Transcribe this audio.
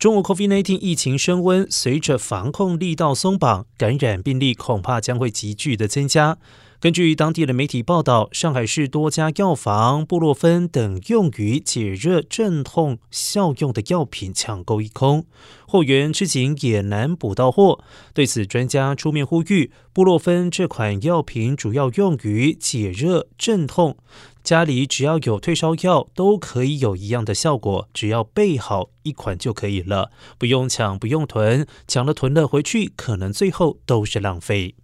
中国 COVID-19 疫情升温，随着防控力道松绑，感染病例恐怕将会急剧的增加。根据当地的媒体报道，上海市多家药房布洛芬等用于解热镇痛效用的药品抢购一空，货源吃紧也难补到货。对此，专家出面呼吁，布洛芬这款药品主要用于解热镇痛，家里只要有退烧药都可以有一样的效果，只要备好一款就可以了，不用抢，不用囤，抢了囤了回去，可能最后都是浪费。